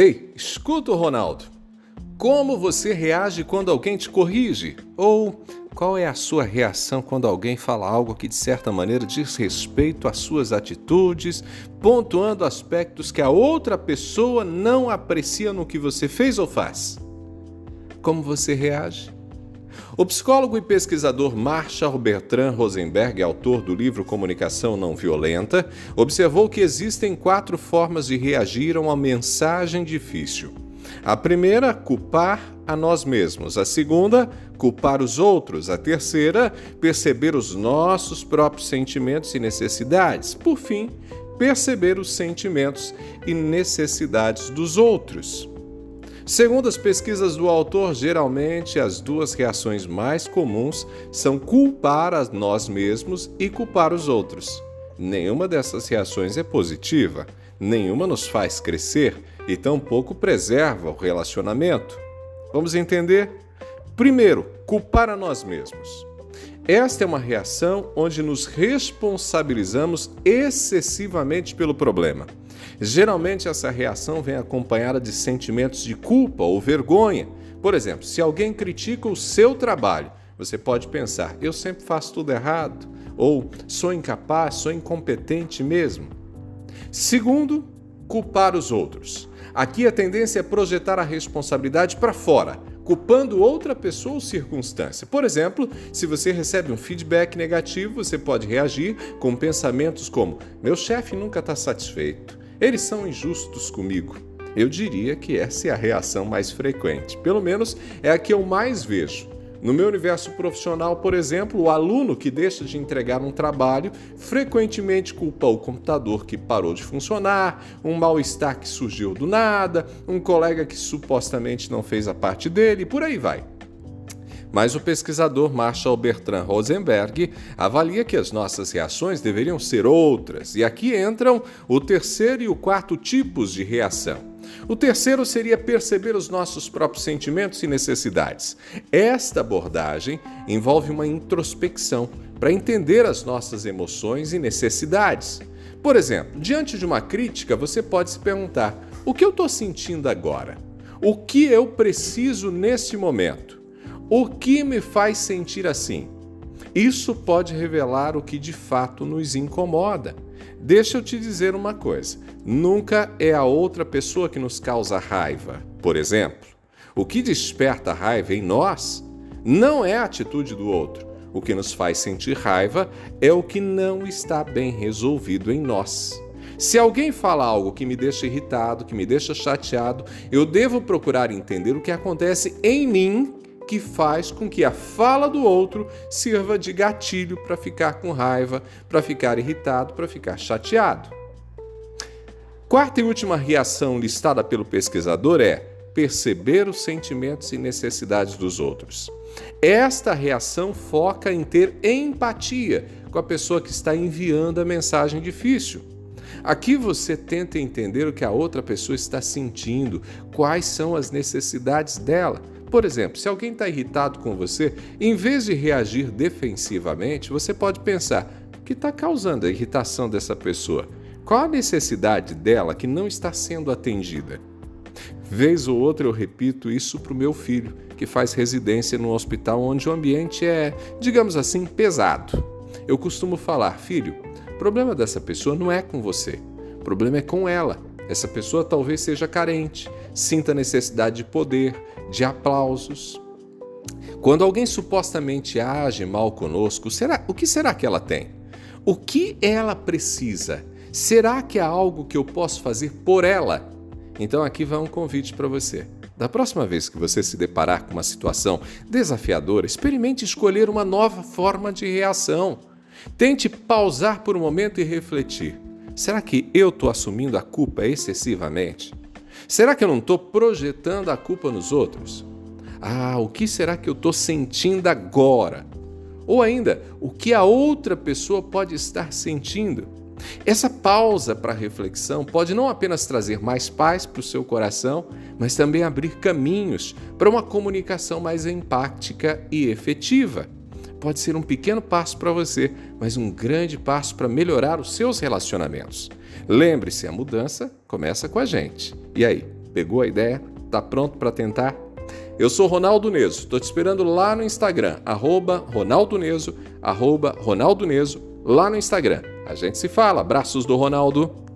Ei, escuta o Ronaldo. Como você reage quando alguém te corrige? Ou qual é a sua reação quando alguém fala algo que de certa maneira diz respeito às suas atitudes, pontuando aspectos que a outra pessoa não aprecia no que você fez ou faz? Como você reage? O psicólogo e pesquisador Marshall Bertrand Rosenberg, autor do livro Comunicação Não Violenta, observou que existem quatro formas de reagir a uma mensagem difícil. A primeira, culpar a nós mesmos. A segunda, culpar os outros. A terceira, perceber os nossos próprios sentimentos e necessidades. Por fim, perceber os sentimentos e necessidades dos outros. Segundo as pesquisas do autor, geralmente as duas reações mais comuns são culpar a nós mesmos e culpar os outros. Nenhuma dessas reações é positiva, nenhuma nos faz crescer e tampouco preserva o relacionamento. Vamos entender? Primeiro, culpar a nós mesmos. Esta é uma reação onde nos responsabilizamos excessivamente pelo problema. Geralmente, essa reação vem acompanhada de sentimentos de culpa ou vergonha. Por exemplo, se alguém critica o seu trabalho, você pode pensar: eu sempre faço tudo errado, ou sou incapaz, sou incompetente mesmo. Segundo, culpar os outros. Aqui a tendência é projetar a responsabilidade para fora, culpando outra pessoa ou circunstância. Por exemplo, se você recebe um feedback negativo, você pode reagir com pensamentos como: meu chefe nunca está satisfeito, eles são injustos comigo. Eu diria que essa é a reação mais frequente, pelo menos é a que eu mais vejo. No meu universo profissional, por exemplo, o aluno que deixa de entregar um trabalho frequentemente culpa o computador que parou de funcionar, um mal-estar que surgiu do nada, um colega que supostamente não fez a parte dele, e por aí vai. Mas o pesquisador Marshall Bertrand Rosenberg avalia que as nossas reações deveriam ser outras, e aqui entram o terceiro e o quarto tipos de reação. O terceiro seria perceber os nossos próprios sentimentos e necessidades. Esta abordagem envolve uma introspecção para entender as nossas emoções e necessidades. Por exemplo, diante de uma crítica, você pode se perguntar: o que eu estou sentindo agora? O que eu preciso neste momento? O que me faz sentir assim? Isso pode revelar o que de fato nos incomoda. Deixa eu te dizer uma coisa: nunca é a outra pessoa que nos causa raiva. Por exemplo, o que desperta raiva em nós não é a atitude do outro. O que nos faz sentir raiva é o que não está bem resolvido em nós. Se alguém fala algo que me deixa irritado, que me deixa chateado, eu devo procurar entender o que acontece em mim que faz com que a fala do outro sirva de gatilho para ficar com raiva, para ficar irritado, para ficar chateado. Quarta e última reação listada pelo pesquisador é perceber os sentimentos e necessidades dos outros. Esta reação foca em ter empatia com a pessoa que está enviando a mensagem difícil. Aqui você tenta entender o que a outra pessoa está sentindo, quais são as necessidades dela. Por exemplo, se alguém está irritado com você, em vez de reagir defensivamente, você pode pensar: o que está causando a irritação dessa pessoa? Qual a necessidade dela que não está sendo atendida? Vez ou outra eu repito isso para o meu filho, que faz residência num hospital onde o ambiente é, digamos assim, pesado. Eu costumo falar, filho, o problema dessa pessoa não é com você, o problema é com ela. Essa pessoa talvez seja carente, sinta necessidade de poder, de aplausos. Quando alguém supostamente age mal conosco, será, o que será que ela tem? O que ela precisa? Será que há algo que eu posso fazer por ela? Então aqui vai um convite para você. Da próxima vez que você se deparar com uma situação desafiadora, experimente escolher uma nova forma de reação. Tente pausar por um momento e refletir. Será que eu estou assumindo a culpa excessivamente? Será que eu não estou projetando a culpa nos outros? Ah, o que será que eu estou sentindo agora? Ou ainda, o que a outra pessoa pode estar sentindo? Essa pausa para reflexão pode não apenas trazer mais paz para o seu coração, mas também abrir caminhos para uma comunicação mais empática e efetiva. Pode ser um pequeno passo para você, mas um grande passo para melhorar os seus relacionamentos. Lembre-se, a mudança começa com a gente. E aí, Pegou a ideia? Tá pronto para tentar? Eu sou Ronaldo Neso, tô te esperando lá no Instagram, arroba Ronaldo Neso, arroba Ronaldo Neso, lá no Instagram. A gente se fala. Abraços do Ronaldo.